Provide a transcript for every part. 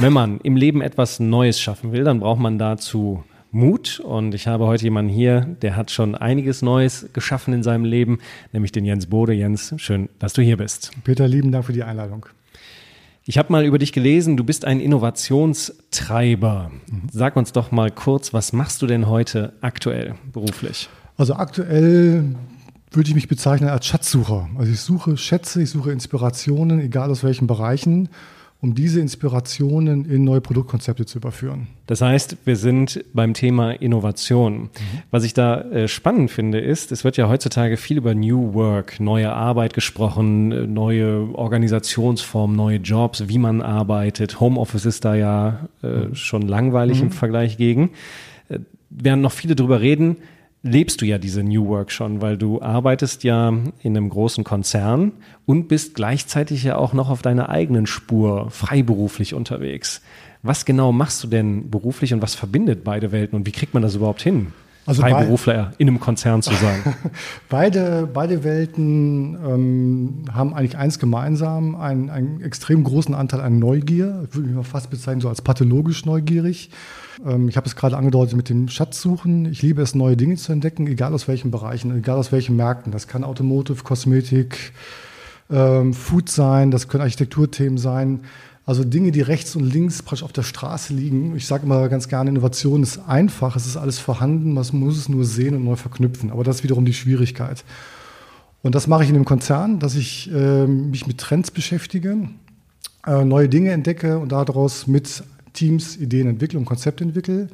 Wenn man im Leben etwas Neues schaffen will, dann braucht man dazu Mut. Und ich habe heute jemanden hier, der hat schon einiges Neues geschaffen in seinem Leben, nämlich den Jens Bode. Jens, schön, dass du hier bist. Peter, lieben Dank für die Einladung. Ich habe mal über dich gelesen, du bist ein Innovationstreiber. Sag uns doch mal kurz, was machst du denn heute aktuell beruflich? Also aktuell würde ich mich bezeichnen als Schatzsucher. Also ich suche Schätze, ich suche Inspirationen, egal aus welchen Bereichen um diese Inspirationen in neue Produktkonzepte zu überführen. Das heißt, wir sind beim Thema Innovation. Mhm. Was ich da äh, spannend finde, ist, es wird ja heutzutage viel über New Work, neue Arbeit gesprochen, äh, neue Organisationsformen, neue Jobs, wie man arbeitet. Homeoffice ist da ja äh, mhm. schon langweilig mhm. im Vergleich gegen. Äh, werden noch viele drüber reden lebst du ja diese New Work schon, weil du arbeitest ja in einem großen Konzern und bist gleichzeitig ja auch noch auf deiner eigenen Spur freiberuflich unterwegs. Was genau machst du denn beruflich und was verbindet beide Welten und wie kriegt man das überhaupt hin? Also Freiberufler in einem Konzern zu sein. beide, beide Welten ähm, haben eigentlich eins gemeinsam, einen, einen extrem großen Anteil an Neugier. Ich würde mich mal fast bezeichnen, so als pathologisch neugierig. Ähm, ich habe es gerade angedeutet mit dem Schatzsuchen. Ich liebe es, neue Dinge zu entdecken, egal aus welchen Bereichen, egal aus welchen Märkten. Das kann Automotive, Kosmetik, ähm, Food sein, das können Architekturthemen sein. Also Dinge, die rechts und links praktisch auf der Straße liegen. Ich sage immer ganz gerne, Innovation ist einfach, es ist alles vorhanden, man muss es nur sehen und neu verknüpfen. Aber das ist wiederum die Schwierigkeit. Und das mache ich in einem Konzern, dass ich äh, mich mit Trends beschäftige, äh, neue Dinge entdecke und daraus mit Teams Ideen entwickle und Konzepte entwickle.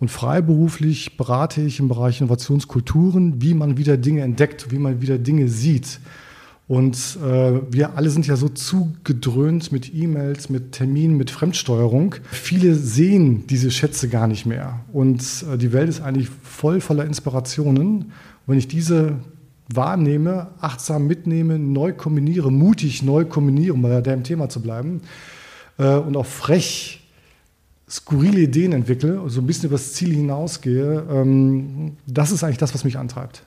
Und freiberuflich berate ich im Bereich Innovationskulturen, wie man wieder Dinge entdeckt, wie man wieder Dinge sieht. Und äh, wir alle sind ja so zugedröhnt mit E-Mails, mit Terminen, mit Fremdsteuerung. Viele sehen diese Schätze gar nicht mehr. Und äh, die Welt ist eigentlich voll voller Inspirationen. Und wenn ich diese wahrnehme, achtsam mitnehme, neu kombiniere, mutig neu kombiniere, um bei dem Thema zu bleiben, äh, und auch frech skurrile Ideen entwickle, so ein bisschen über das Ziel hinausgehe, ähm, das ist eigentlich das, was mich antreibt.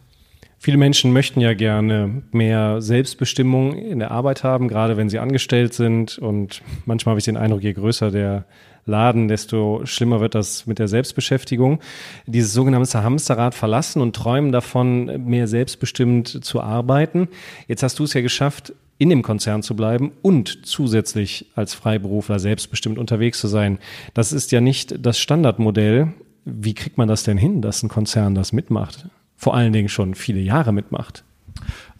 Viele Menschen möchten ja gerne mehr Selbstbestimmung in der Arbeit haben, gerade wenn sie angestellt sind. Und manchmal habe ich den Eindruck, je größer der Laden, desto schlimmer wird das mit der Selbstbeschäftigung. Dieses sogenannte Hamsterrad verlassen und träumen davon, mehr selbstbestimmt zu arbeiten. Jetzt hast du es ja geschafft, in dem Konzern zu bleiben und zusätzlich als Freiberufler selbstbestimmt unterwegs zu sein. Das ist ja nicht das Standardmodell. Wie kriegt man das denn hin, dass ein Konzern das mitmacht? Vor allen Dingen schon viele Jahre mitmacht.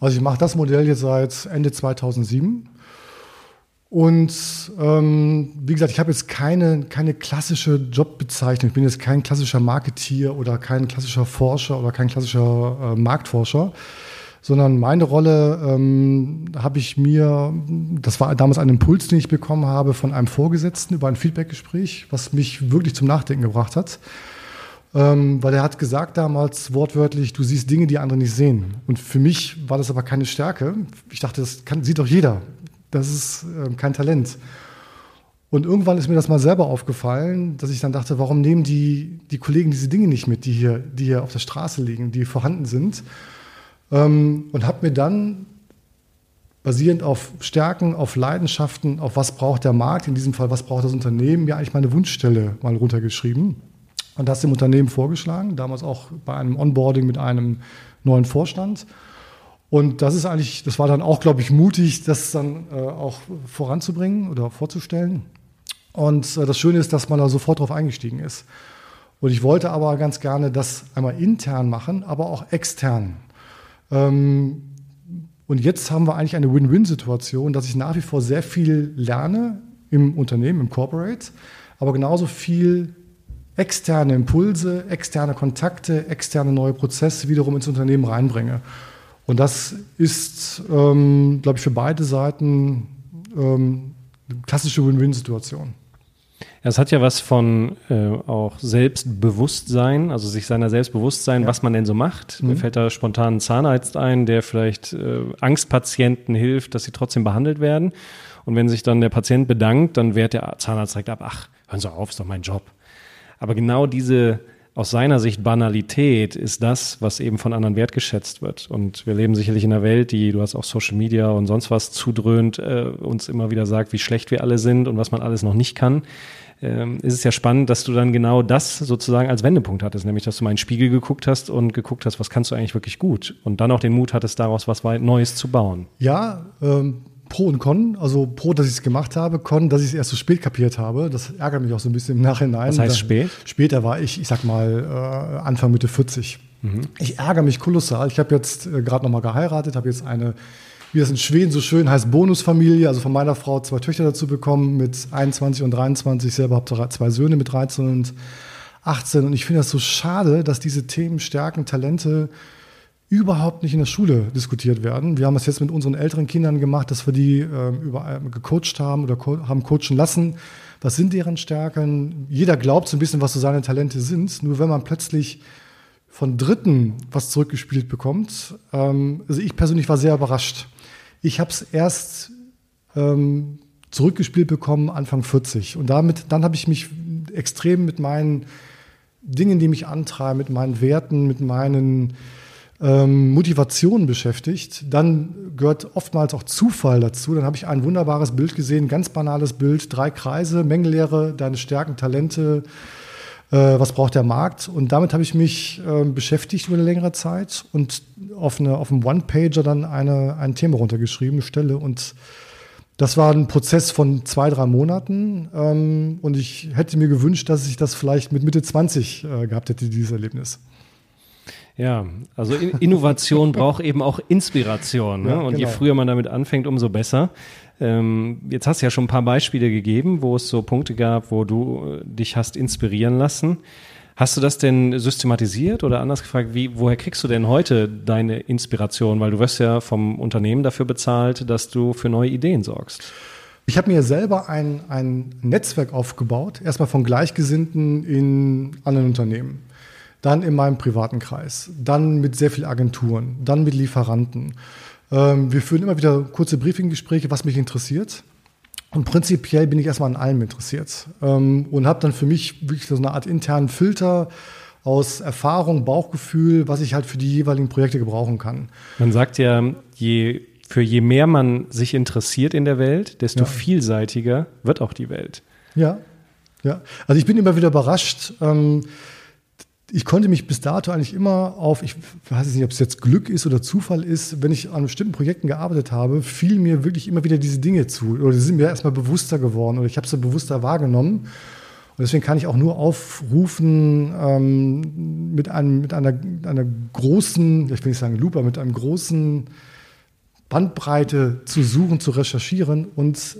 Also ich mache das Modell jetzt seit Ende 2007. Und ähm, wie gesagt, ich habe jetzt keine, keine klassische Jobbezeichnung. Ich bin jetzt kein klassischer Marketier oder kein klassischer Forscher oder kein klassischer äh, Marktforscher sondern meine Rolle ähm, habe ich mir, das war damals ein Impuls, den ich bekommen habe von einem Vorgesetzten über ein Feedbackgespräch, was mich wirklich zum Nachdenken gebracht hat. Ähm, weil er hat gesagt damals wortwörtlich, du siehst Dinge, die andere nicht sehen. Und für mich war das aber keine Stärke. Ich dachte, das kann, sieht doch jeder. Das ist äh, kein Talent. Und irgendwann ist mir das mal selber aufgefallen, dass ich dann dachte, warum nehmen die, die Kollegen diese Dinge nicht mit, die hier, die hier auf der Straße liegen, die vorhanden sind? Ähm, und habe mir dann basierend auf Stärken, auf Leidenschaften, auf was braucht der Markt, in diesem Fall, was braucht das Unternehmen, mir eigentlich meine Wunschstelle mal runtergeschrieben und das dem Unternehmen vorgeschlagen, damals auch bei einem Onboarding mit einem neuen Vorstand. Und das ist eigentlich, das war dann auch, glaube ich, mutig, das dann äh, auch voranzubringen oder vorzustellen. Und äh, das Schöne ist, dass man da sofort drauf eingestiegen ist. Und ich wollte aber ganz gerne das einmal intern machen, aber auch extern. Ähm, und jetzt haben wir eigentlich eine Win-Win-Situation, dass ich nach wie vor sehr viel lerne im Unternehmen, im Corporate, aber genauso viel externe Impulse, externe Kontakte, externe neue Prozesse wiederum ins Unternehmen reinbringe. Und das ist, ähm, glaube ich, für beide Seiten ähm, klassische Win-Win-Situation. Es hat ja was von äh, auch Selbstbewusstsein, also sich seiner Selbstbewusstsein, ja. was man denn so macht. Mhm. Mir fällt da spontan ein Zahnarzt ein, der vielleicht äh, Angstpatienten hilft, dass sie trotzdem behandelt werden. Und wenn sich dann der Patient bedankt, dann wehrt der Zahnarzt direkt ab, ach, hören Sie auf, ist doch mein Job. Aber genau diese aus seiner Sicht Banalität ist das, was eben von anderen wertgeschätzt wird. Und wir leben sicherlich in einer Welt, die, du hast auch Social Media und sonst was zudröhnt, äh, uns immer wieder sagt, wie schlecht wir alle sind und was man alles noch nicht kann. Ähm, ist es ja spannend, dass du dann genau das sozusagen als Wendepunkt hattest, nämlich dass du mal in den Spiegel geguckt hast und geguckt hast, was kannst du eigentlich wirklich gut und dann auch den Mut hattest, daraus was Neues zu bauen. Ja, ähm, Pro und Con. Also Pro, dass ich es gemacht habe, Con, dass ich es erst so spät kapiert habe. Das ärgert mich auch so ein bisschen im Nachhinein. Was heißt spät? Später war ich, ich sag mal, äh, Anfang Mitte 40. Mhm. Ich ärgere mich kolossal. Ich habe jetzt äh, gerade nochmal geheiratet, habe jetzt eine, wie das in Schweden so schön heißt, Bonusfamilie, also von meiner Frau zwei Töchter dazu bekommen mit 21 und 23. Ich selber habe zwei Söhne mit 13 und 18. Und ich finde das so schade, dass diese Themen Stärken, Talente überhaupt nicht in der Schule diskutiert werden. Wir haben das jetzt mit unseren älteren Kindern gemacht, dass wir die äh, überall gecoacht haben oder co haben coachen lassen. Was sind deren Stärken? Jeder glaubt so ein bisschen, was so seine Talente sind. Nur wenn man plötzlich von Dritten was zurückgespielt bekommt, ähm, also ich persönlich war sehr überrascht. Ich habe es erst ähm, zurückgespielt bekommen Anfang 40 und damit dann habe ich mich extrem mit meinen Dingen, die mich antreiben, mit meinen Werten, mit meinen ähm, Motivation beschäftigt, dann gehört oftmals auch Zufall dazu. Dann habe ich ein wunderbares Bild gesehen, ganz banales Bild, drei Kreise, Mengenlehre, deine Stärken, Talente, äh, was braucht der Markt. Und damit habe ich mich äh, beschäftigt über eine längere Zeit und auf, eine, auf einem One-Pager dann eine, ein Thema runtergeschrieben, Stelle. Und das war ein Prozess von zwei, drei Monaten. Ähm, und ich hätte mir gewünscht, dass ich das vielleicht mit Mitte 20 äh, gehabt hätte, dieses Erlebnis. Ja, also Innovation braucht eben auch Inspiration. Ne? Ja, und genau. je früher man damit anfängt, umso besser. Ähm, jetzt hast du ja schon ein paar Beispiele gegeben, wo es so Punkte gab, wo du äh, dich hast inspirieren lassen. Hast du das denn systematisiert oder anders gefragt, wie, woher kriegst du denn heute deine Inspiration? Weil du wirst ja vom Unternehmen dafür bezahlt, dass du für neue Ideen sorgst. Ich habe mir selber ein, ein Netzwerk aufgebaut, erstmal von Gleichgesinnten in anderen Unternehmen dann in meinem privaten Kreis, dann mit sehr vielen Agenturen, dann mit Lieferanten. Ähm, wir führen immer wieder kurze Briefinggespräche, was mich interessiert. Und prinzipiell bin ich erstmal an allem interessiert ähm, und habe dann für mich wirklich so eine Art internen Filter aus Erfahrung, Bauchgefühl, was ich halt für die jeweiligen Projekte gebrauchen kann. Man sagt ja, je, für je mehr man sich interessiert in der Welt, desto ja. vielseitiger wird auch die Welt. Ja, ja. Also ich bin immer wieder überrascht. Ähm, ich konnte mich bis dato eigentlich immer auf, ich weiß nicht, ob es jetzt Glück ist oder Zufall ist, wenn ich an bestimmten Projekten gearbeitet habe, fielen mir wirklich immer wieder diese Dinge zu oder die sind mir erstmal bewusster geworden oder ich habe sie bewusster wahrgenommen. Und deswegen kann ich auch nur aufrufen, ähm, mit, einem, mit einer, einer großen, ich will nicht sagen Lupe, mit einem großen Bandbreite zu suchen, zu recherchieren und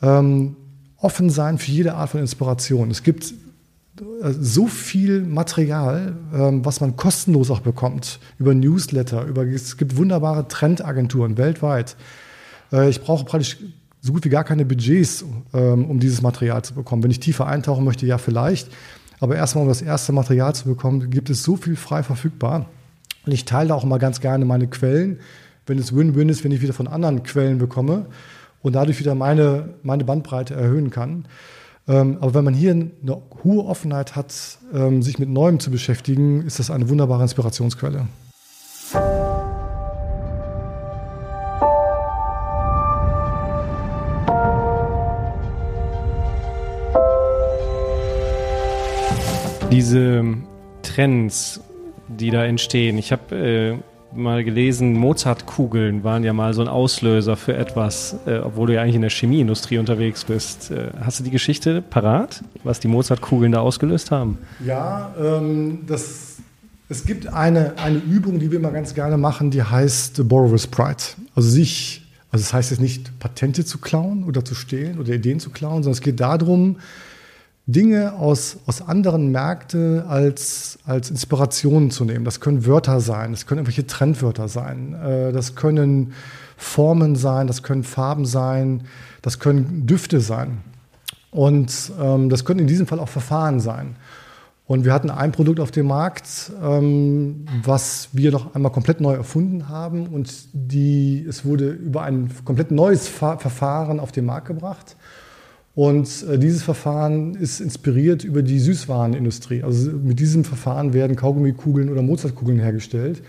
ähm, offen sein für jede Art von Inspiration. Es gibt so viel Material, ähm, was man kostenlos auch bekommt, über Newsletter, über, es gibt wunderbare Trendagenturen weltweit. Äh, ich brauche praktisch so gut wie gar keine Budgets, ähm, um dieses Material zu bekommen. Wenn ich tiefer eintauchen möchte, ja vielleicht. Aber erstmal, um das erste Material zu bekommen, gibt es so viel frei verfügbar. Und ich teile auch immer ganz gerne meine Quellen, wenn es Win-Win ist, wenn ich wieder von anderen Quellen bekomme und dadurch wieder meine, meine Bandbreite erhöhen kann. Ähm, aber wenn man hier eine hohe Offenheit hat, ähm, sich mit Neuem zu beschäftigen, ist das eine wunderbare Inspirationsquelle. Diese Trends, die da entstehen, ich habe äh, mal gelesen, Mozartkugeln waren ja mal so ein Auslöser für etwas, äh, obwohl du ja eigentlich in der Chemieindustrie unterwegs bist. Äh, hast du die Geschichte parat, was die Mozartkugeln da ausgelöst haben? Ja, ähm, das, es gibt eine, eine Übung, die wir immer ganz gerne machen, die heißt Borrower's Pride. Also sich, also das heißt jetzt nicht Patente zu klauen oder zu stehlen oder Ideen zu klauen, sondern es geht darum, Dinge aus, aus anderen Märkten als, als Inspiration zu nehmen. Das können Wörter sein, das können irgendwelche Trendwörter sein, äh, das können Formen sein, das können Farben sein, das können Düfte sein. Und ähm, das können in diesem Fall auch Verfahren sein. Und wir hatten ein Produkt auf dem Markt, ähm, was wir noch einmal komplett neu erfunden haben. Und die, es wurde über ein komplett neues Fa Verfahren auf den Markt gebracht. Und äh, dieses Verfahren ist inspiriert über die Süßwarenindustrie. Also mit diesem Verfahren werden Kaugummikugeln oder Mozartkugeln hergestellt.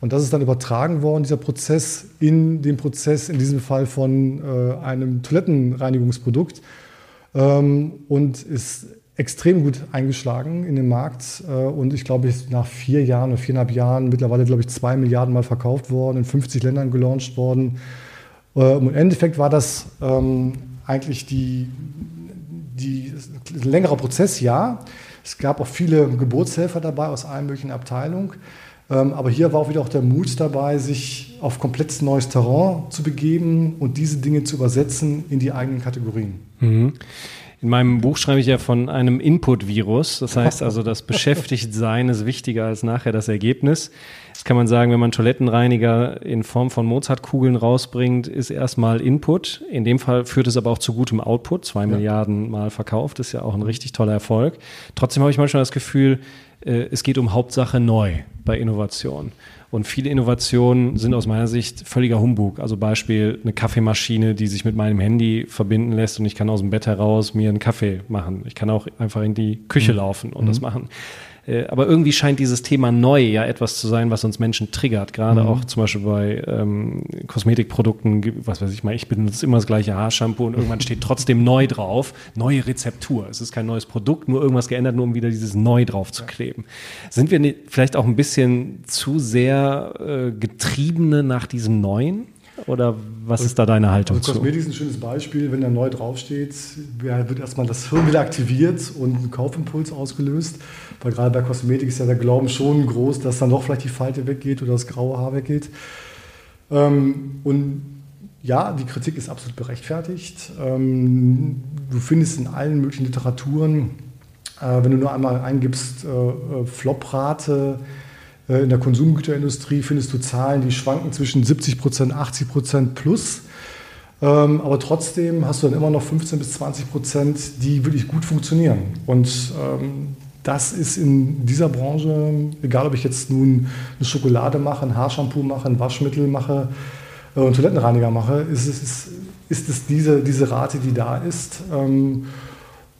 Und das ist dann übertragen worden, dieser Prozess, in den Prozess, in diesem Fall von äh, einem Toilettenreinigungsprodukt. Ähm, und ist extrem gut eingeschlagen in den Markt. Äh, und ich glaube, nach vier Jahren oder viereinhalb Jahren mittlerweile, glaube ich, zwei Milliarden Mal verkauft worden, in 50 Ländern gelauncht worden. Äh, Im Endeffekt war das ähm, eigentlich die, die, längerer Prozess, ja. Es gab auch viele Geburtshelfer dabei aus allen möglichen Abteilungen. Ähm, aber hier war auch wieder auch der Mut dabei, sich auf komplett neues Terrain zu begeben und diese Dinge zu übersetzen in die eigenen Kategorien. Mhm. In meinem Buch schreibe ich ja von einem Input-Virus. Das heißt also, das Beschäftigtsein ist wichtiger als nachher das Ergebnis. Jetzt kann man sagen, wenn man Toilettenreiniger in Form von Mozartkugeln rausbringt, ist erstmal Input. In dem Fall führt es aber auch zu gutem Output. Zwei ja. Milliarden Mal verkauft, ist ja auch ein richtig toller Erfolg. Trotzdem habe ich manchmal das Gefühl, äh, es geht um Hauptsache neu bei Innovation. Und viele Innovationen sind aus meiner Sicht völliger Humbug. Also Beispiel eine Kaffeemaschine, die sich mit meinem Handy verbinden lässt und ich kann aus dem Bett heraus mir einen Kaffee machen. Ich kann auch einfach in die Küche mhm. laufen und mhm. das machen. Äh, aber irgendwie scheint dieses Thema neu ja etwas zu sein, was uns Menschen triggert. Gerade mhm. auch zum Beispiel bei ähm, Kosmetikprodukten, was weiß ich mal, ich benutze immer das gleiche Haarshampoo und irgendwann steht trotzdem neu drauf. Neue Rezeptur. Es ist kein neues Produkt, nur irgendwas geändert, nur um wieder dieses Neu drauf zu kleben. Sind wir vielleicht auch ein bisschen zu sehr äh, Getriebene nach diesem Neuen? Oder was ist da deine Haltung also Kosmetik ist ein schönes Beispiel. Wenn da neu draufsteht, wird erstmal das Hirn wieder aktiviert und ein Kaufimpuls ausgelöst. Weil gerade bei Kosmetik ist ja der Glauben schon groß, dass dann doch vielleicht die Falte weggeht oder das graue Haar weggeht. Ähm, und ja, die Kritik ist absolut berechtfertigt. Ähm, du findest in allen möglichen Literaturen, äh, wenn du nur einmal eingibst, äh, äh, Floprate, äh, in der Konsumgüterindustrie findest du Zahlen, die schwanken zwischen 70 Prozent, 80 Prozent plus. Ähm, aber trotzdem hast du dann immer noch 15 bis 20 Prozent, die wirklich gut funktionieren. Und ähm, das ist in dieser Branche, egal ob ich jetzt nun eine Schokolade mache, ein Haarshampoo mache, ein Waschmittel mache, äh, einen Toilettenreiniger mache, ist es, ist, ist es diese, diese Rate, die da ist, ähm,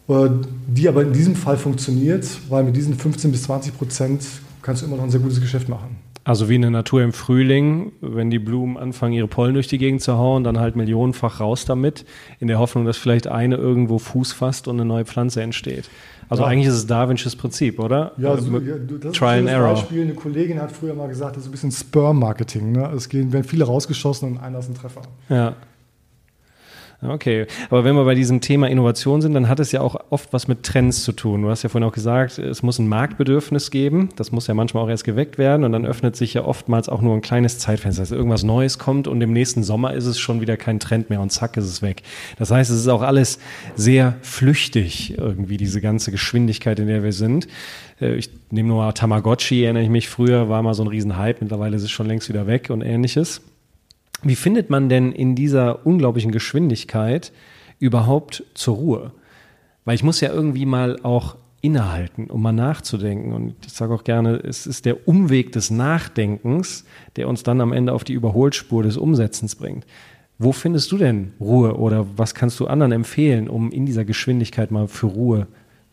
äh, die aber in diesem Fall funktioniert, weil mit diesen 15 bis 20 Prozent kannst du immer noch ein sehr gutes Geschäft machen. Also wie in der Natur im Frühling, wenn die Blumen anfangen, ihre Pollen durch die Gegend zu hauen, dann halt millionenfach raus damit, in der Hoffnung, dass vielleicht eine irgendwo Fuß fasst und eine neue Pflanze entsteht. Also ja. eigentlich ist es Darwinsches Prinzip, oder? Ja, also, ja das Trial ist ein and Beispiel. Eine Kollegin hat früher mal gesagt, das ist ein bisschen Sperm-Marketing. Ne? Es werden viele rausgeschossen und einer ist ein Treffer. Ja. Okay, aber wenn wir bei diesem Thema Innovation sind, dann hat es ja auch oft was mit Trends zu tun. Du hast ja vorhin auch gesagt, es muss ein Marktbedürfnis geben. Das muss ja manchmal auch erst geweckt werden und dann öffnet sich ja oftmals auch nur ein kleines Zeitfenster. Also irgendwas Neues kommt und im nächsten Sommer ist es schon wieder kein Trend mehr und zack ist es weg. Das heißt, es ist auch alles sehr flüchtig irgendwie, diese ganze Geschwindigkeit, in der wir sind. Äh, ich nehme nur mal Tamagotchi, erinnere ich mich, früher war mal so ein Riesenhype, mittlerweile ist es schon längst wieder weg und ähnliches. Wie findet man denn in dieser unglaublichen Geschwindigkeit überhaupt zur Ruhe? Weil ich muss ja irgendwie mal auch innehalten, um mal nachzudenken. Und ich sage auch gerne, es ist der Umweg des Nachdenkens, der uns dann am Ende auf die Überholspur des Umsetzens bringt. Wo findest du denn Ruhe oder was kannst du anderen empfehlen, um in dieser Geschwindigkeit mal für Ruhe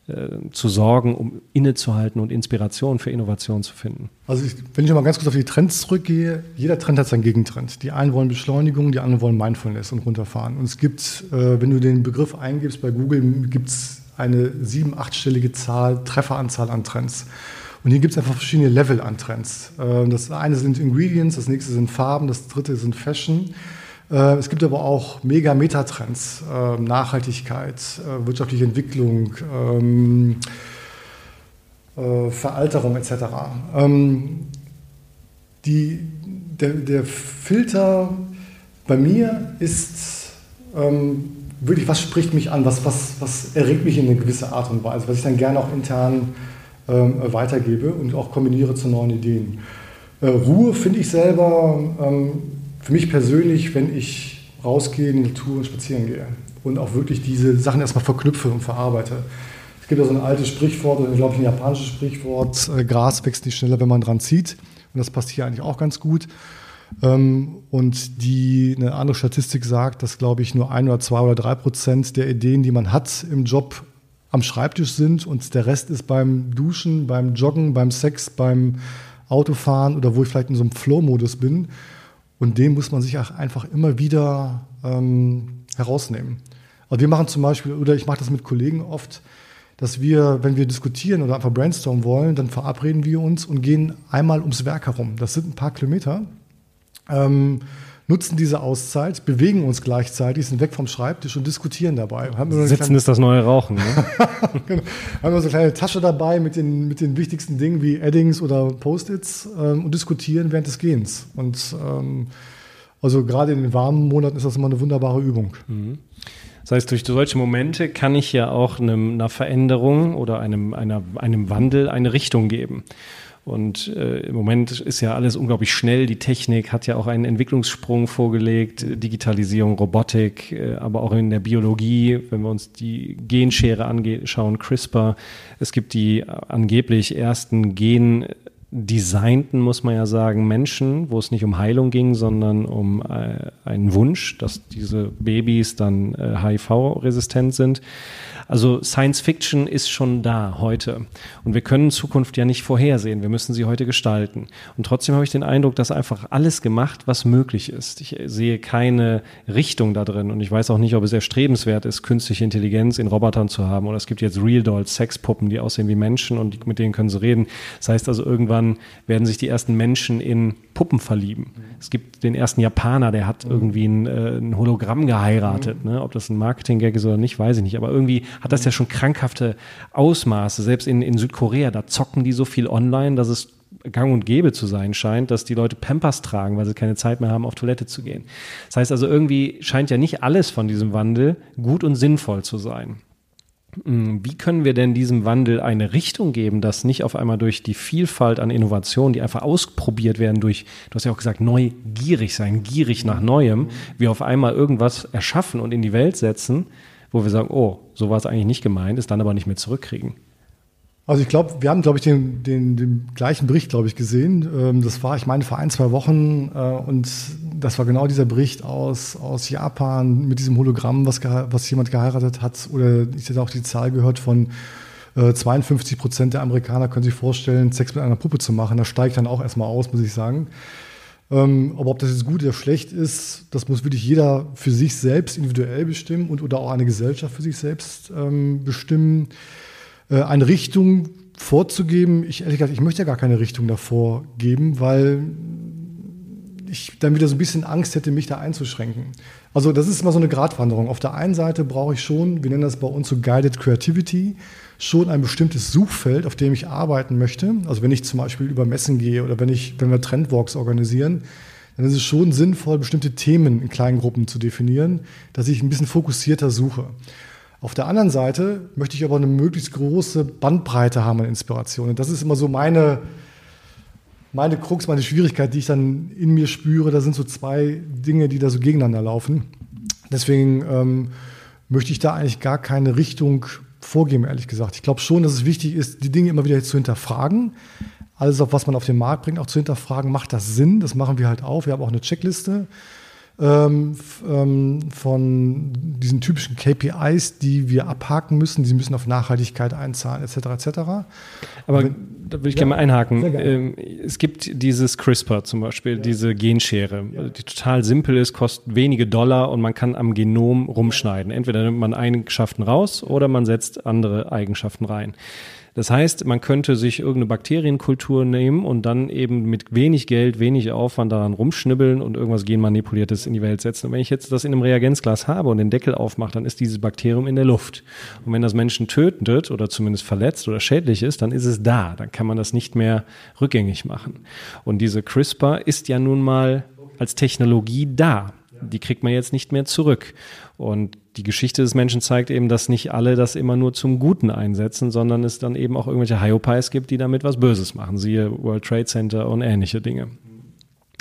äh, zu sorgen, um innezuhalten und Inspiration für Innovation zu finden? Also ich, wenn ich mal ganz kurz auf die Trends zurückgehe, jeder Trend hat seinen Gegentrend. Die einen wollen Beschleunigung, die anderen wollen Mindfulness und runterfahren. Und es gibt, äh, wenn du den Begriff eingibst bei Google, gibt es eine sieben-, achtstellige Zahl, Trefferanzahl an Trends. Und hier gibt es einfach verschiedene Level an Trends. Äh, das eine sind Ingredients, das nächste sind Farben, das dritte sind Fashion. Äh, es gibt aber auch mega Metatrends, ähm, Nachhaltigkeit, äh, wirtschaftliche Entwicklung, ähm, äh, Veralterung etc. Ähm, die, der, der, Filter bei mir ist wirklich, was spricht mich an, was, was, was erregt mich in eine gewisse Art und Weise, was ich dann gerne auch intern weitergebe und auch kombiniere zu neuen Ideen. Ruhe finde ich selber für mich persönlich, wenn ich rausgehe in die Natur und spazieren gehe und auch wirklich diese Sachen erstmal verknüpfe und verarbeite. Es gibt ja so ein altes Sprichwort, oder glaube ich ein japanisches Sprichwort, äh, Gras wächst nicht schneller, wenn man dran zieht. Und das passt hier eigentlich auch ganz gut. Ähm, und die, eine andere Statistik sagt, dass, glaube ich, nur ein oder zwei oder drei Prozent der Ideen, die man hat im Job, am Schreibtisch sind und der Rest ist beim Duschen, beim Joggen, beim Sex, beim Autofahren oder wo ich vielleicht in so einem Flow-Modus bin. Und den muss man sich auch einfach immer wieder ähm, herausnehmen. Also wir machen zum Beispiel, oder ich mache das mit Kollegen oft, dass wir, wenn wir diskutieren oder einfach brainstormen wollen, dann verabreden wir uns und gehen einmal ums Werk herum. Das sind ein paar Kilometer. Ähm, nutzen diese Auszeit, bewegen uns gleichzeitig, sind weg vom Schreibtisch und diskutieren dabei. Sitzen kleine, ist das neue Rauchen. Ne? genau. Haben wir so eine kleine Tasche dabei mit den, mit den wichtigsten Dingen wie Addings oder Post-its ähm, und diskutieren während des Gehens. Und ähm, also gerade in den warmen Monaten ist das immer eine wunderbare Übung. Mhm. Das heißt, durch solche Momente kann ich ja auch einem, einer Veränderung oder einem, einer, einem Wandel eine Richtung geben. Und äh, im Moment ist ja alles unglaublich schnell. Die Technik hat ja auch einen Entwicklungssprung vorgelegt, Digitalisierung, Robotik, äh, aber auch in der Biologie, wenn wir uns die Genschere anschauen, CRISPR. Es gibt die angeblich ersten Gen designten, muss man ja sagen, Menschen, wo es nicht um Heilung ging, sondern um äh, einen Wunsch, dass diese Babys dann äh, HIV-resistent sind. Also Science Fiction ist schon da heute. Und wir können Zukunft ja nicht vorhersehen. Wir müssen sie heute gestalten. Und trotzdem habe ich den Eindruck, dass einfach alles gemacht, was möglich ist. Ich sehe keine Richtung da drin. Und ich weiß auch nicht, ob es erstrebenswert ist, künstliche Intelligenz in Robotern zu haben. Oder es gibt jetzt Real Dolls, Sexpuppen, die aussehen wie Menschen und mit denen können sie reden. Das heißt also, irgendwann werden sich die ersten Menschen in Puppen verlieben. Es gibt den ersten Japaner, der hat irgendwie ein, äh, ein Hologramm geheiratet. Ne? Ob das ein Marketing-Gag ist oder nicht, weiß ich nicht. Aber irgendwie hat das ja schon krankhafte Ausmaße. Selbst in, in Südkorea, da zocken die so viel online, dass es gang und gäbe zu sein scheint, dass die Leute Pampers tragen, weil sie keine Zeit mehr haben, auf Toilette zu gehen. Das heißt also, irgendwie scheint ja nicht alles von diesem Wandel gut und sinnvoll zu sein. Hm, wie können wir denn diesem Wandel eine Richtung geben, dass nicht auf einmal durch die Vielfalt an Innovationen, die einfach ausprobiert werden, durch, du hast ja auch gesagt, neugierig sein, gierig nach Neuem, wir auf einmal irgendwas erschaffen und in die Welt setzen, wo wir sagen, oh, so war es eigentlich nicht gemeint, es dann aber nicht mehr zurückkriegen. Also ich glaube, wir haben, glaube ich, den, den, den gleichen Bericht, glaube ich, gesehen. Ähm, das war, ich meine, vor ein, zwei Wochen äh, und das war genau dieser Bericht aus, aus Japan mit diesem Hologramm, was, was jemand geheiratet hat. Oder ich hätte auch die Zahl gehört von 52 äh, Prozent der Amerikaner können sich vorstellen, Sex mit einer Puppe zu machen. Das steigt dann auch erstmal aus, muss ich sagen. Ähm, aber ob das jetzt gut oder schlecht ist, das muss wirklich jeder für sich selbst individuell bestimmen und oder auch eine Gesellschaft für sich selbst ähm, bestimmen. Äh, eine Richtung vorzugeben, ich ehrlich gesagt, ich möchte ja gar keine Richtung davor geben, weil ich dann wieder so ein bisschen Angst hätte, mich da einzuschränken. Also das ist immer so eine Gratwanderung. Auf der einen Seite brauche ich schon, wir nennen das bei uns so Guided Creativity, schon ein bestimmtes Suchfeld, auf dem ich arbeiten möchte. Also wenn ich zum Beispiel über Messen gehe oder wenn, ich, wenn wir Trendwalks organisieren, dann ist es schon sinnvoll, bestimmte Themen in kleinen Gruppen zu definieren, dass ich ein bisschen fokussierter suche. Auf der anderen Seite möchte ich aber eine möglichst große Bandbreite haben an Inspirationen. Das ist immer so meine, meine Krux, meine Schwierigkeit, die ich dann in mir spüre. Da sind so zwei Dinge, die da so gegeneinander laufen. Deswegen ähm, möchte ich da eigentlich gar keine Richtung vorgeben, ehrlich gesagt. Ich glaube schon, dass es wichtig ist, die Dinge immer wieder zu hinterfragen. Alles, auf was man auf den Markt bringt, auch zu hinterfragen, macht das Sinn? Das machen wir halt auch. Wir haben auch eine Checkliste ähm, ähm, von diesen typischen KPIs, die wir abhaken müssen. Die müssen auf Nachhaltigkeit einzahlen, etc. etc. Aber Wenn, da würde ich ja, gerne mal einhaken. Ähm, es gibt dieses CRISPR zum Beispiel, ja. diese Genschere, ja. die total simpel ist, kostet wenige Dollar und man kann am Genom rumschneiden. Entweder nimmt man Eigenschaften raus oder man setzt andere Eigenschaften rein. Das heißt, man könnte sich irgendeine Bakterienkultur nehmen und dann eben mit wenig Geld, wenig Aufwand daran rumschnibbeln und irgendwas genmanipuliertes in die Welt setzen. Und wenn ich jetzt das in einem Reagenzglas habe und den Deckel aufmache, dann ist dieses Bakterium in der Luft. Und wenn das Menschen tötet oder zumindest verletzt oder schädlich ist, dann ist es da. Dann kann man das nicht mehr rückgängig machen. Und diese CRISPR ist ja nun mal als Technologie da. Die kriegt man jetzt nicht mehr zurück. Und die Geschichte des Menschen zeigt eben, dass nicht alle das immer nur zum Guten einsetzen, sondern es dann eben auch irgendwelche Hyopies gibt, die damit was Böses machen. Siehe World Trade Center und ähnliche Dinge.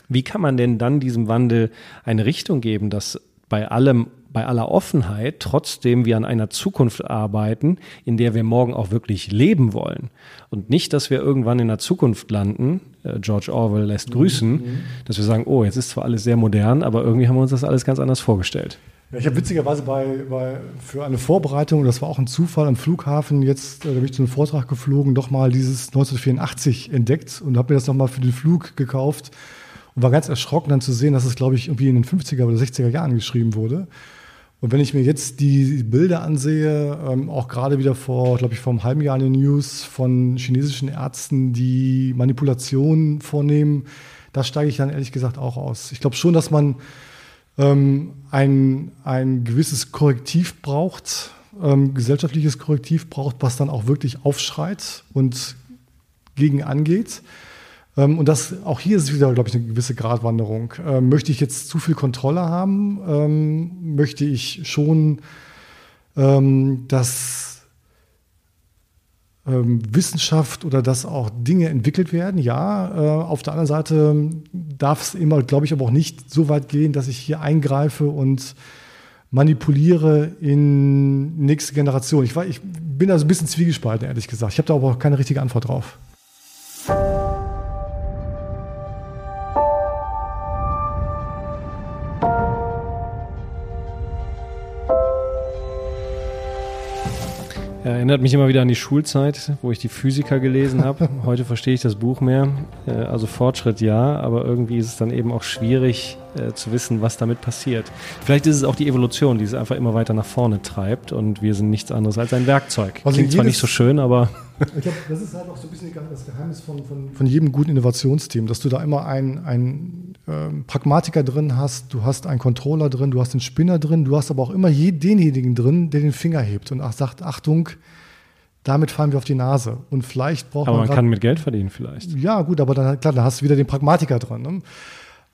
Wie kann man denn dann diesem Wandel eine Richtung geben, dass bei allem bei aller Offenheit trotzdem wir an einer Zukunft arbeiten, in der wir morgen auch wirklich leben wollen. Und nicht, dass wir irgendwann in der Zukunft landen, äh, George Orwell lässt grüßen, mhm. dass wir sagen, oh, jetzt ist zwar alles sehr modern, aber irgendwie haben wir uns das alles ganz anders vorgestellt. Ja, ich habe witzigerweise bei, bei, für eine Vorbereitung, das war auch ein Zufall am Flughafen, jetzt, äh, da bin ich zu einem Vortrag geflogen, doch mal dieses 1984 entdeckt und habe mir das nochmal für den Flug gekauft und war ganz erschrocken dann zu sehen, dass es, glaube ich, irgendwie in den 50er oder 60er Jahren geschrieben wurde. Und wenn ich mir jetzt die Bilder ansehe, ähm, auch gerade wieder vor, glaube ich, vor einem halben Jahr in den News von chinesischen Ärzten, die Manipulationen vornehmen, da steige ich dann ehrlich gesagt auch aus. Ich glaube schon, dass man ähm, ein, ein gewisses Korrektiv braucht, ähm, gesellschaftliches Korrektiv braucht, was dann auch wirklich aufschreit und gegen angeht. Ähm, und das, auch hier ist es wieder, glaube ich, eine gewisse Gratwanderung. Ähm, möchte ich jetzt zu viel Kontrolle haben? Ähm, möchte ich schon, dass Wissenschaft oder dass auch Dinge entwickelt werden? Ja. Äh, auf der anderen Seite darf es immer, glaube ich, aber auch nicht so weit gehen, dass ich hier eingreife und manipuliere in nächste Generation. Ich, war, ich bin da so ein bisschen zwiegespalten, ehrlich gesagt. Ich habe da aber auch keine richtige Antwort drauf. Erinnert mich immer wieder an die Schulzeit, wo ich die Physiker gelesen habe. Heute verstehe ich das Buch mehr. Äh, also Fortschritt ja, aber irgendwie ist es dann eben auch schwierig äh, zu wissen, was damit passiert. Vielleicht ist es auch die Evolution, die es einfach immer weiter nach vorne treibt und wir sind nichts anderes als ein Werkzeug. Also Klingt zwar nicht so schön, aber. Ich glaube, das ist halt auch so ein bisschen das Geheimnis von, von, von jedem guten Innovationsteam, dass du da immer einen, einen ähm, Pragmatiker drin hast, du hast einen Controller drin, du hast den Spinner drin, du hast aber auch immer denjenigen drin, der den Finger hebt und sagt, Achtung, damit fallen wir auf die Nase. Und vielleicht braucht aber man. Aber man kann mit Geld verdienen vielleicht. Ja, gut, aber dann, klar, dann hast du wieder den Pragmatiker drin. Ne?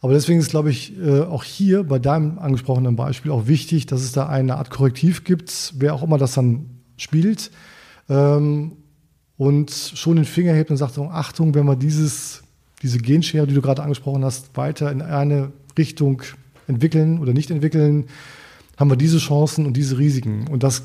Aber deswegen ist, glaube ich, äh, auch hier bei deinem angesprochenen Beispiel auch wichtig, dass es da eine Art Korrektiv gibt, wer auch immer das dann spielt, ähm, und schon den Finger hebt und sagt, Achtung, wenn wir dieses, diese Genschere, die du gerade angesprochen hast, weiter in eine Richtung entwickeln oder nicht entwickeln, haben wir diese Chancen und diese Risiken. Und das,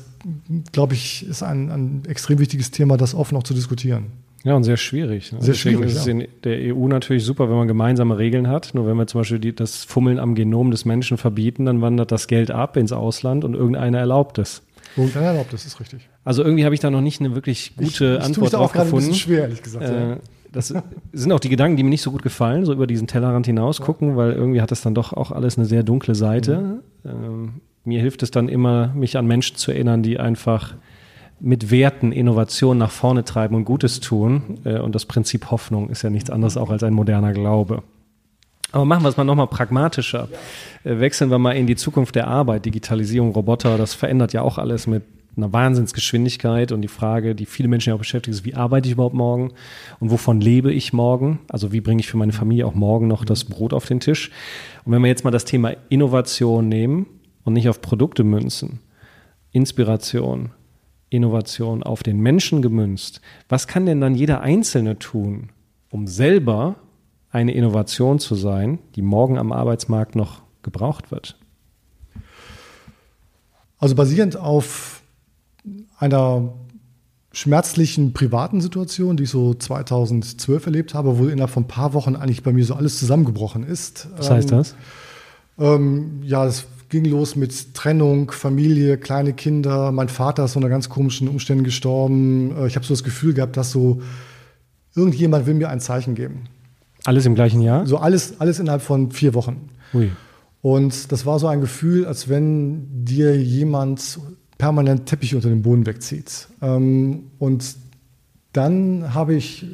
glaube ich, ist ein, ein extrem wichtiges Thema, das offen auch zu diskutieren. Ja, und sehr schwierig. Ne? Sehr Deswegen schwierig. ist es in der EU natürlich super, wenn man gemeinsame Regeln hat. Nur wenn wir zum Beispiel die, das Fummeln am Genom des Menschen verbieten, dann wandert das Geld ab ins Ausland und irgendeiner erlaubt es. Irgendeiner erlaubt es, ist richtig. Also irgendwie habe ich da noch nicht eine wirklich gute ich, ich Antwort drauf gefunden. Ein bisschen schwer, ehrlich gesagt. Äh, ja. Das sind auch die Gedanken, die mir nicht so gut gefallen, so über diesen Tellerrand hinaus gucken, weil irgendwie hat das dann doch auch alles eine sehr dunkle Seite. Mhm. Ähm, mir hilft es dann immer, mich an Menschen zu erinnern, die einfach mit Werten Innovation nach vorne treiben und Gutes tun. Äh, und das Prinzip Hoffnung ist ja nichts anderes auch als ein moderner Glaube. Aber machen wir es mal nochmal pragmatischer. Äh, wechseln wir mal in die Zukunft der Arbeit. Digitalisierung, Roboter, das verändert ja auch alles mit einer Wahnsinnsgeschwindigkeit. Und die Frage, die viele Menschen ja auch beschäftigt, ist, wie arbeite ich überhaupt morgen? Und wovon lebe ich morgen? Also wie bringe ich für meine Familie auch morgen noch das Brot auf den Tisch? Und wenn wir jetzt mal das Thema Innovation nehmen und nicht auf Produkte münzen, Inspiration, Innovation auf den Menschen gemünzt, was kann denn dann jeder Einzelne tun, um selber eine Innovation zu sein, die morgen am Arbeitsmarkt noch gebraucht wird? Also basierend auf einer schmerzlichen privaten Situation, die ich so 2012 erlebt habe, wo innerhalb von ein paar Wochen eigentlich bei mir so alles zusammengebrochen ist. Was heißt ähm, das? Ähm, ja, das ging los mit Trennung, Familie, kleine Kinder. Mein Vater ist unter ganz komischen Umständen gestorben. Äh, ich habe so das Gefühl gehabt, dass so irgendjemand will mir ein Zeichen geben. Alles im gleichen Jahr? So alles, alles innerhalb von vier Wochen. Ui. Und das war so ein Gefühl, als wenn dir jemand permanent Teppich unter dem Boden wegzieht. Ähm, und dann habe ich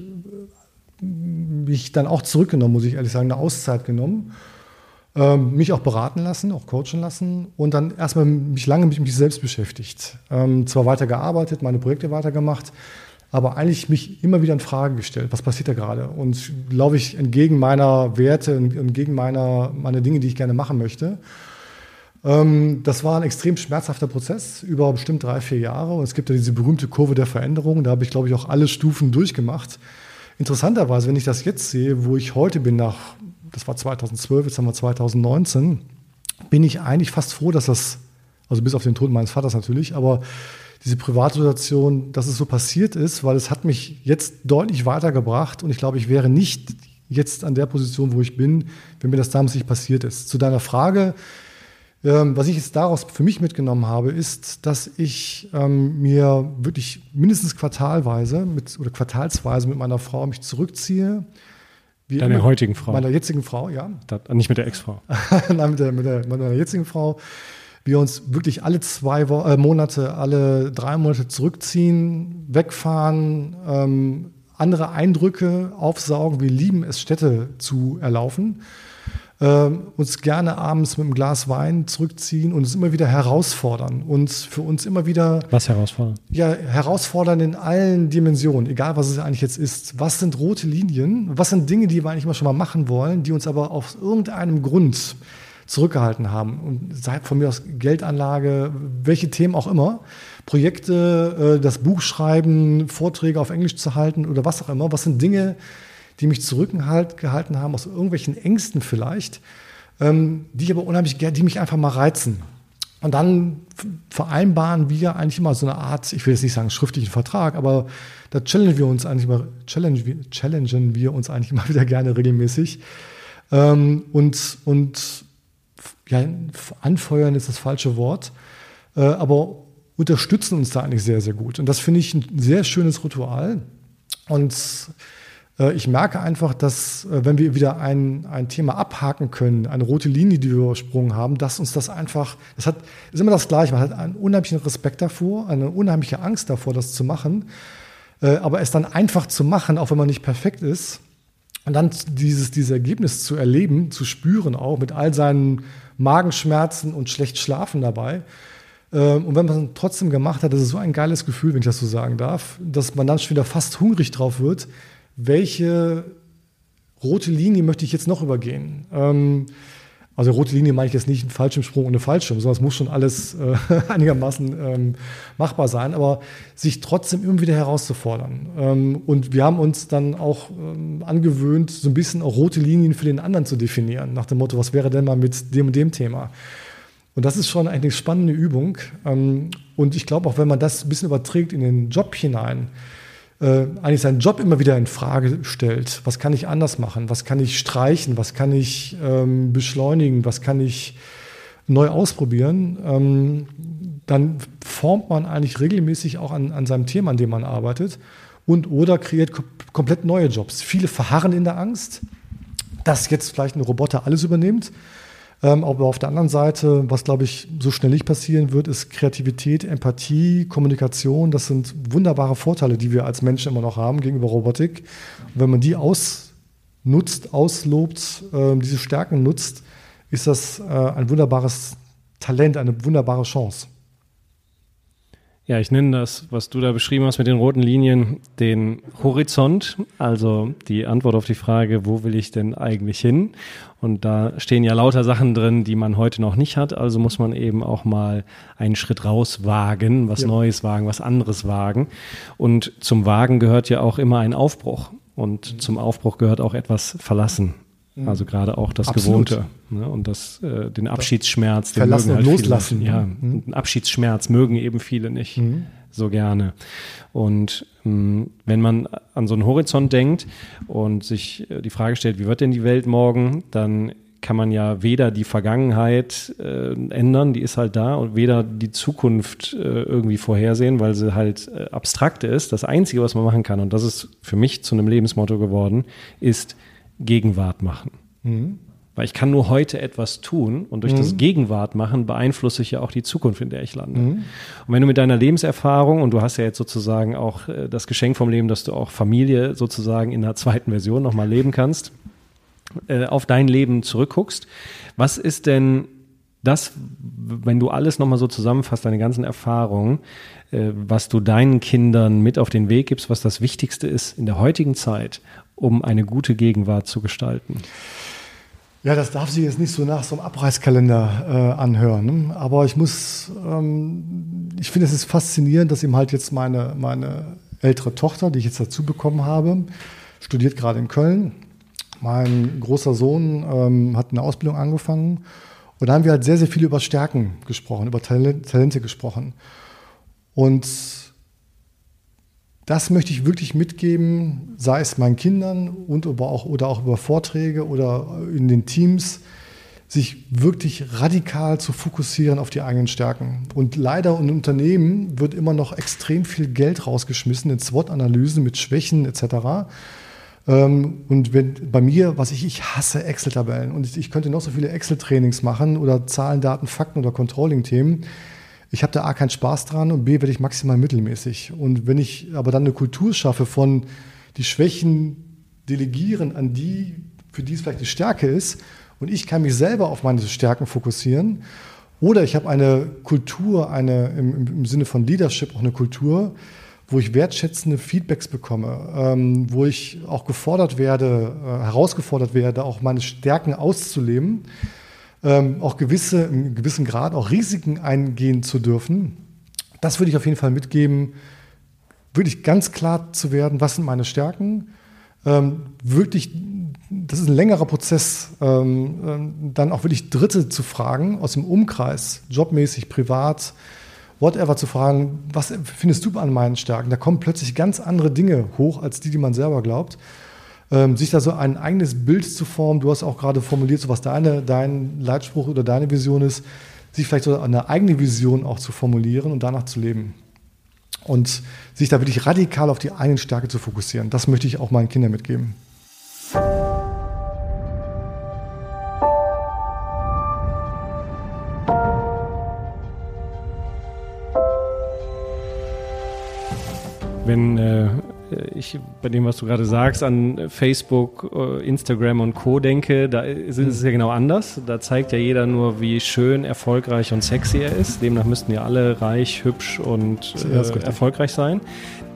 mich dann auch zurückgenommen, muss ich ehrlich sagen, eine Auszeit genommen ähm, mich auch beraten lassen, auch coachen lassen und dann erstmal mich lange mit mich selbst beschäftigt. Ähm, zwar weiter gearbeitet, meine Projekte weitergemacht, aber eigentlich mich immer wieder in Frage gestellt, was passiert da gerade? Und laufe ich entgegen meiner Werte, entgegen meiner, meiner Dinge, die ich gerne machen möchte. Ähm, das war ein extrem schmerzhafter Prozess über bestimmt drei, vier Jahre. Und es gibt ja diese berühmte Kurve der Veränderung. Da habe ich, glaube ich, auch alle Stufen durchgemacht. Interessanterweise, wenn ich das jetzt sehe, wo ich heute bin, nach das war 2012, jetzt haben wir 2019, bin ich eigentlich fast froh, dass das, also bis auf den Tod meines Vaters natürlich, aber diese Privatsituation, dass es so passiert ist, weil es hat mich jetzt deutlich weitergebracht und ich glaube, ich wäre nicht jetzt an der Position, wo ich bin, wenn mir das damals nicht passiert ist. Zu deiner Frage, ähm, was ich jetzt daraus für mich mitgenommen habe, ist, dass ich ähm, mir wirklich mindestens quartalweise mit, oder quartalsweise mit meiner Frau mich zurückziehe. Wie Deiner heutigen Frau? Meiner jetzigen Frau, ja. Das, nicht mit der Ex-Frau. Nein, mit, der, mit, der, mit meiner jetzigen Frau. Wir uns wirklich alle zwei Wo äh, Monate, alle drei Monate zurückziehen, wegfahren, ähm, andere Eindrücke aufsaugen. Wir lieben es, Städte zu erlaufen äh, uns gerne abends mit einem Glas Wein zurückziehen und uns immer wieder herausfordern. Uns für uns immer wieder. Was herausfordern? Ja, herausfordern in allen Dimensionen, egal was es eigentlich jetzt ist. Was sind rote Linien? Was sind Dinge, die wir eigentlich mal schon mal machen wollen, die uns aber aus irgendeinem Grund zurückgehalten haben? Und sei von mir aus Geldanlage, welche Themen auch immer. Projekte, äh, das Buch schreiben, Vorträge auf Englisch zu halten oder was auch immer. Was sind Dinge, die mich zurückgehalten haben, aus irgendwelchen Ängsten vielleicht, ähm, die aber unheimlich die mich einfach mal reizen. Und dann vereinbaren wir eigentlich immer so eine Art, ich will jetzt nicht sagen schriftlichen Vertrag, aber da challengen wir uns eigentlich immer, challengen, challengen wir uns eigentlich immer wieder gerne regelmäßig. Ähm, und, und ja, anfeuern ist das falsche Wort, äh, aber unterstützen uns da eigentlich sehr, sehr gut. Und das finde ich ein sehr schönes Ritual. Und ich merke einfach, dass äh, wenn wir wieder ein, ein Thema abhaken können, eine rote Linie, die wir übersprungen haben, dass uns das einfach, das hat, ist immer das Gleiche. Man hat einen unheimlichen Respekt davor, eine unheimliche Angst davor, das zu machen. Äh, aber es dann einfach zu machen, auch wenn man nicht perfekt ist, und dann dieses, dieses Ergebnis zu erleben, zu spüren auch mit all seinen Magenschmerzen und schlecht schlafen dabei. Und wenn man es trotzdem gemacht hat, das ist so ein geiles Gefühl, wenn ich das so sagen darf, dass man dann schon wieder fast hungrig drauf wird, welche rote Linie möchte ich jetzt noch übergehen? Ähm, also rote Linie meine ich jetzt nicht einen Fallschirmsprung und eine Fallschirm, sondern es muss schon alles äh, einigermaßen ähm, machbar sein, aber sich trotzdem immer wieder herauszufordern. Ähm, und wir haben uns dann auch ähm, angewöhnt, so ein bisschen auch rote Linien für den anderen zu definieren, nach dem Motto, was wäre denn mal mit dem und dem Thema? Und das ist schon eine spannende Übung. Ähm, und ich glaube auch, wenn man das ein bisschen überträgt in den Job hinein, äh, eigentlich seinen Job immer wieder in Frage stellt. Was kann ich anders machen? Was kann ich streichen? Was kann ich ähm, beschleunigen? Was kann ich neu ausprobieren? Ähm, dann formt man eigentlich regelmäßig auch an, an seinem Thema, an dem man arbeitet und oder kreiert komplett neue Jobs. Viele verharren in der Angst, dass jetzt vielleicht ein Roboter alles übernimmt. Ähm, aber auf der anderen Seite, was glaube ich so schnell nicht passieren wird, ist Kreativität, Empathie, Kommunikation. Das sind wunderbare Vorteile, die wir als Menschen immer noch haben gegenüber Robotik. Und wenn man die ausnutzt, auslobt, äh, diese Stärken nutzt, ist das äh, ein wunderbares Talent, eine wunderbare Chance. Ja, ich nenne das, was du da beschrieben hast mit den roten Linien, den Horizont, also die Antwort auf die Frage, wo will ich denn eigentlich hin? Und da stehen ja lauter Sachen drin, die man heute noch nicht hat. Also muss man eben auch mal einen Schritt raus wagen, was ja. Neues wagen, was anderes wagen. Und zum Wagen gehört ja auch immer ein Aufbruch. Und zum Aufbruch gehört auch etwas verlassen. Mhm. Also gerade auch das Absolut. Gewohnte ne? und das, äh, den Abschiedsschmerz. Den Verlassen mögen halt und loslassen. Viele, ja, mhm. den Abschiedsschmerz mögen eben viele nicht mhm. so gerne. Und mh, hm, wenn man an so einen Horizont denkt und sich äh, die Frage stellt, wie wird denn die Welt morgen, dann kann man ja weder die Vergangenheit äh, ändern, die ist halt da, und weder die Zukunft äh, irgendwie vorhersehen, weil sie halt äh, abstrakt ist. Das Einzige, was man machen kann, und das ist für mich zu einem Lebensmotto geworden, ist Gegenwart machen. Mhm. Weil ich kann nur heute etwas tun und durch mhm. das Gegenwart machen beeinflusse ich ja auch die Zukunft, in der ich lande. Mhm. Und wenn du mit deiner Lebenserfahrung, und du hast ja jetzt sozusagen auch äh, das Geschenk vom Leben, dass du auch Familie sozusagen in der zweiten Version nochmal leben kannst, äh, auf dein Leben zurückguckst, was ist denn das, wenn du alles nochmal so zusammenfasst, deine ganzen Erfahrungen, äh, was du deinen Kindern mit auf den Weg gibst, was das Wichtigste ist in der heutigen Zeit, um eine gute Gegenwart zu gestalten? Ja, das darf sich jetzt nicht so nach so einem Abreißkalender äh, anhören. Ne? Aber ich muss, ähm, ich finde es ist faszinierend, dass eben halt jetzt meine, meine ältere Tochter, die ich jetzt dazu bekommen habe, studiert gerade in Köln Mein großer Sohn ähm, hat eine Ausbildung angefangen und da haben wir halt sehr, sehr viel über Stärken gesprochen, über Talente gesprochen. Und das möchte ich wirklich mitgeben, sei es meinen Kindern und aber auch, oder auch über Vorträge oder in den Teams, sich wirklich radikal zu fokussieren auf die eigenen Stärken. Und leider in Unternehmen wird immer noch extrem viel Geld rausgeschmissen in SWOT-Analysen mit Schwächen etc. Ähm, und wenn, bei mir, was ich, ich hasse Excel-Tabellen und ich könnte noch so viele Excel-Trainings machen oder Zahlen, Daten, Fakten oder Controlling-Themen. Ich habe da A keinen Spaß dran und B werde ich maximal mittelmäßig. Und wenn ich aber dann eine Kultur schaffe von die Schwächen delegieren an die, für die es vielleicht die Stärke ist, und ich kann mich selber auf meine Stärken fokussieren, oder ich habe eine Kultur, eine im, im Sinne von Leadership auch eine Kultur, wo ich wertschätzende Feedbacks bekomme, ähm, wo ich auch gefordert werde, äh, herausgefordert werde, auch meine Stärken auszuleben, ähm, auch gewisse, im gewissen Grad auch Risiken eingehen zu dürfen. Das würde ich auf jeden Fall mitgeben, wirklich ganz klar zu werden, was sind meine Stärken, ähm, wirklich, das ist ein längerer Prozess, ähm, ähm, dann auch wirklich Dritte zu fragen aus dem Umkreis, jobmäßig, privat, whatever zu fragen, was findest du an meinen Stärken? Da kommen plötzlich ganz andere Dinge hoch, als die, die man selber glaubt. Ähm, sich da so ein eigenes Bild zu formen, du hast auch gerade formuliert, so was deine, dein Leitspruch oder deine Vision ist, sich vielleicht so eine eigene Vision auch zu formulieren und danach zu leben. Und sich da wirklich radikal auf die eigene Stärke zu fokussieren. Das möchte ich auch meinen Kindern mitgeben. Ich bei dem, was du gerade sagst, an Facebook, äh, Instagram und Co. denke, da ist es ja genau anders. Da zeigt ja jeder nur, wie schön, erfolgreich und sexy er ist. Demnach müssten ja alle reich, hübsch und äh, erfolgreich sein.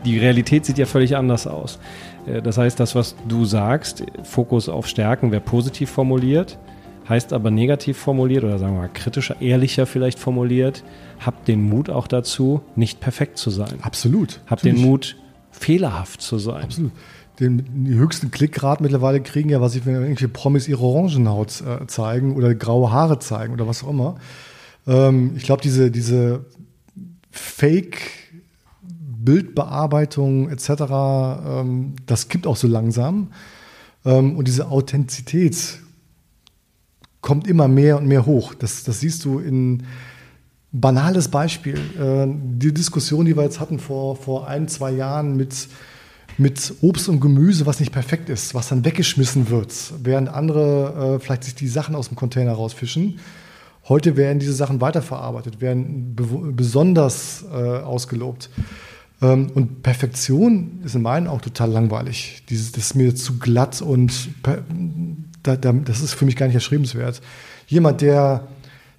Die Realität sieht ja völlig anders aus. Äh, das heißt, das, was du sagst, Fokus auf Stärken, wäre positiv formuliert, heißt aber negativ formuliert oder sagen wir mal kritischer, ehrlicher vielleicht formuliert, habt den Mut auch dazu, nicht perfekt zu sein. Absolut. Habt den Mut, fehlerhaft zu sein. Absolut. Den, die höchsten Klickgrad mittlerweile kriegen ja, was ich, wenn irgendwelche Promis ihre Orangenhaut äh, zeigen oder graue Haare zeigen oder was auch immer. Ähm, ich glaube, diese, diese Fake-Bildbearbeitung etc., ähm, das kippt auch so langsam. Ähm, und diese Authentizität kommt immer mehr und mehr hoch. Das, das siehst du in banales Beispiel. Äh, die Diskussion, die wir jetzt hatten vor, vor ein, zwei Jahren mit, mit Obst und Gemüse, was nicht perfekt ist, was dann weggeschmissen wird, während andere äh, vielleicht sich die Sachen aus dem Container rausfischen. Heute werden diese Sachen weiterverarbeitet, werden besonders äh, ausgelobt. Ähm, und Perfektion ist in meinen auch total langweilig. Das ist mir zu glatt und da, da, das ist für mich gar nicht erschrebenswert. Jemand, der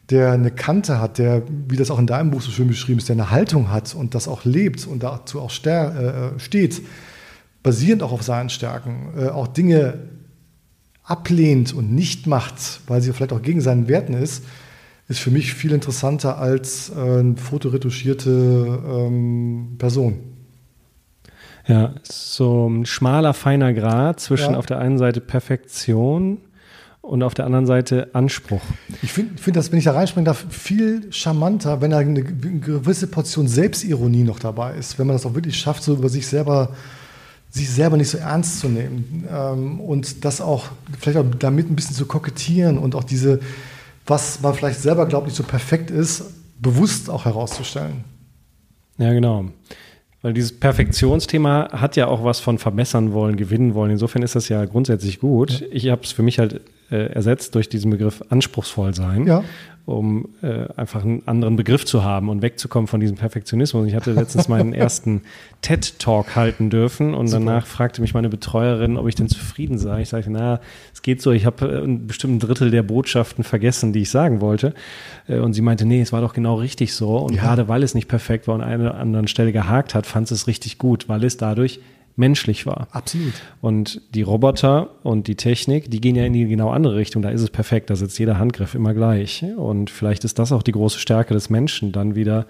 der eine Kante hat, der, wie das auch in deinem Buch so schön beschrieben ist, der eine Haltung hat und das auch lebt und dazu auch äh, steht, basierend auch auf seinen Stärken, äh, auch Dinge ablehnt und nicht macht, weil sie vielleicht auch gegen seinen Werten ist, ist für mich viel interessanter als äh, eine fotoretuschierte ähm, Person. Ja, so ein schmaler, feiner Grad zwischen ja. auf der einen Seite Perfektion und auf der anderen Seite Anspruch. Ich finde, find das, wenn ich da reinspringen darf, viel charmanter, wenn da eine gewisse Portion Selbstironie noch dabei ist, wenn man das auch wirklich schafft, so über sich selber sich selber nicht so ernst zu nehmen ähm, und das auch vielleicht auch damit ein bisschen zu kokettieren und auch diese, was man vielleicht selber glaubt, nicht so perfekt ist, bewusst auch herauszustellen. Ja, genau. Weil dieses Perfektionsthema hat ja auch was von verbessern wollen, gewinnen wollen. Insofern ist das ja grundsätzlich gut. Ja. Ich habe es für mich halt äh, ersetzt durch diesen Begriff anspruchsvoll sein, ja. Um äh, einfach einen anderen Begriff zu haben und wegzukommen von diesem Perfektionismus. Ich hatte letztens meinen ersten TED-Talk halten dürfen und Super. danach fragte mich meine Betreuerin, ob ich denn zufrieden sei. Ich sagte, naja, es geht so, ich habe äh, ein bestimmten Drittel der Botschaften vergessen, die ich sagen wollte. Äh, und sie meinte, nee, es war doch genau richtig so. Und ja. gerade weil es nicht perfekt war und an einer anderen Stelle gehakt hat, fand es richtig gut, weil es dadurch menschlich war. Absolut. Und die Roboter und die Technik, die gehen ja in die genau andere Richtung. Da ist es perfekt, da sitzt jeder Handgriff immer gleich. Und vielleicht ist das auch die große Stärke des Menschen, dann wieder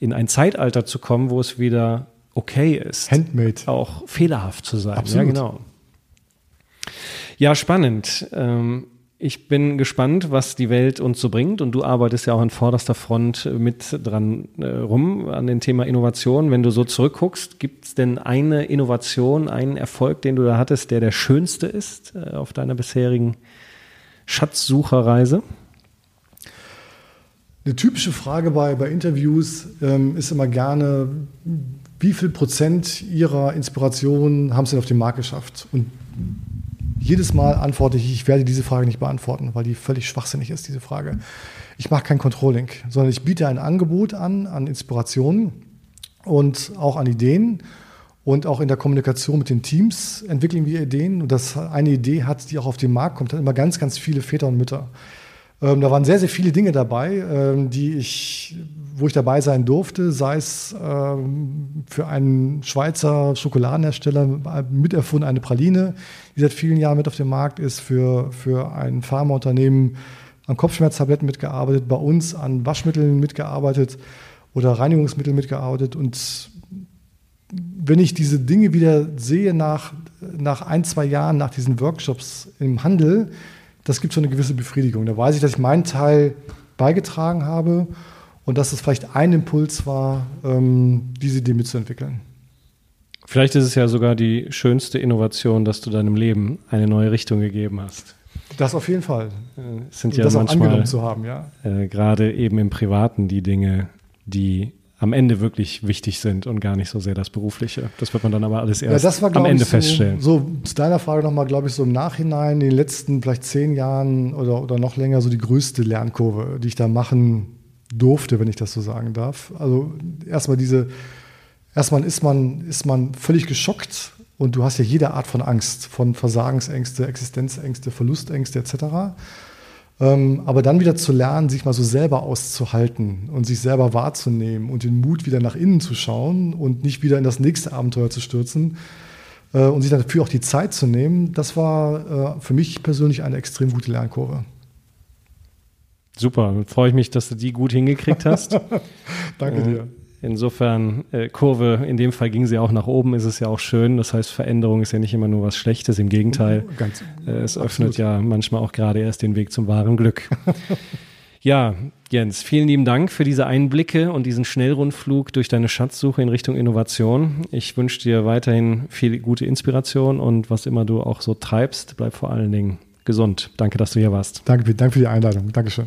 in ein Zeitalter zu kommen, wo es wieder okay ist. Handmade. Auch fehlerhaft zu sein. Absolut. Ja, genau. Ja, spannend. Ähm, ich bin gespannt, was die Welt uns so bringt. Und du arbeitest ja auch an vorderster Front mit dran äh, rum an dem Thema Innovation. Wenn du so zurückguckst, gibt es denn eine Innovation, einen Erfolg, den du da hattest, der der schönste ist äh, auf deiner bisherigen Schatzsucherreise? Eine typische Frage bei, bei Interviews ähm, ist immer gerne, wie viel Prozent Ihrer Inspiration haben Sie denn auf den Markt geschafft? Und jedes Mal antworte ich, ich werde diese Frage nicht beantworten, weil die völlig schwachsinnig ist, diese Frage. Ich mache kein Controlling, sondern ich biete ein Angebot an, an Inspirationen und auch an Ideen. Und auch in der Kommunikation mit den Teams entwickeln wir Ideen. Und dass eine Idee hat, die auch auf den Markt kommt, hat immer ganz, ganz viele Väter und Mütter. Ähm, da waren sehr, sehr viele Dinge dabei, ähm, die ich, wo ich dabei sein durfte, sei es ähm, für einen Schweizer Schokoladenhersteller miterfunden, eine Praline, die seit vielen Jahren mit auf dem Markt ist, für, für ein Pharmaunternehmen an Kopfschmerztabletten mitgearbeitet, bei uns an Waschmitteln mitgearbeitet oder Reinigungsmitteln mitgearbeitet. Und wenn ich diese Dinge wieder sehe nach, nach ein, zwei Jahren, nach diesen Workshops im Handel, das gibt schon eine gewisse Befriedigung. Da weiß ich, dass ich meinen Teil beigetragen habe und dass es vielleicht ein Impuls war, ähm, diese Idee mitzuentwickeln. Vielleicht ist es ja sogar die schönste Innovation, dass du deinem Leben eine neue Richtung gegeben hast. Das auf jeden Fall. Äh, sind ja das manchmal, auch angenommen zu haben, ja. Äh, gerade eben im Privaten die Dinge, die am Ende wirklich wichtig sind und gar nicht so sehr das Berufliche. Das wird man dann aber alles erst ja, war, am Ende so, feststellen. So zu deiner Frage nochmal, glaube ich, so im Nachhinein, in den letzten vielleicht zehn Jahren oder, oder noch länger, so die größte Lernkurve, die ich da machen durfte, wenn ich das so sagen darf. Also erstmal diese, erstmal ist man, ist man völlig geschockt und du hast ja jede Art von Angst, von Versagensängste, Existenzängste, Verlustängste etc. Ähm, aber dann wieder zu lernen, sich mal so selber auszuhalten und sich selber wahrzunehmen und den Mut wieder nach innen zu schauen und nicht wieder in das nächste Abenteuer zu stürzen äh, und sich dafür auch die Zeit zu nehmen, das war äh, für mich persönlich eine extrem gute Lernkurve. Super, freue ich mich, dass du die gut hingekriegt hast. Danke dir. Insofern, äh, Kurve, in dem Fall ging sie auch nach oben, ist es ja auch schön. Das heißt, Veränderung ist ja nicht immer nur was Schlechtes, im Gegenteil. Ganz, äh, es öffnet absolut. ja manchmal auch gerade erst den Weg zum wahren Glück. ja, Jens, vielen lieben Dank für diese Einblicke und diesen Schnellrundflug durch deine Schatzsuche in Richtung Innovation. Ich wünsche dir weiterhin viel gute Inspiration und was immer du auch so treibst, bleib vor allen Dingen gesund. Danke, dass du hier warst. Danke, danke für die Einladung. Dankeschön.